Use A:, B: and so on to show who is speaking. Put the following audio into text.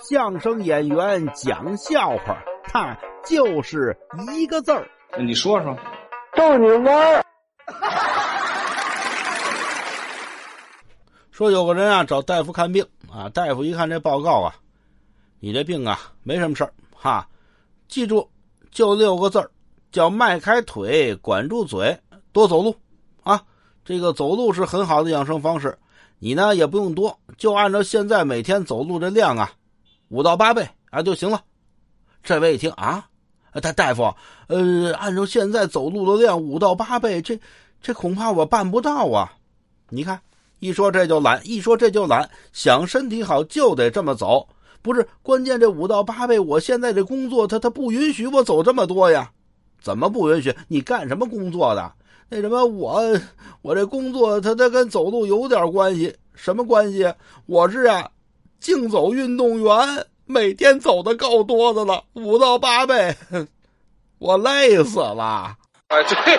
A: 相声演员讲笑话，他就是一个字儿。
B: 你说说，
C: 逗你玩儿。
A: 说有个人啊找大夫看病啊，大夫一看这报告啊，你这病啊没什么事儿哈，记住就六个字儿，叫迈开腿，管住嘴，多走路啊。这个走路是很好的养生方式，你呢也不用多，就按照现在每天走路的量啊，五到八倍啊就行了。这位一听啊，大大夫，呃，按照现在走路的量五到八倍，这这恐怕我办不到啊。你看。一说这就懒，一说这就懒，想身体好就得这么走，不是关键。这五到八倍，我现在这工作，他他不允许我走这么多呀？怎么不允许？你干什么工作的？那什么，我我这工作，他他跟走路有点关系，什么关系？我是啊，竞走运动员，每天走的够多的了，五到八倍，我累死了。
B: 哎，对。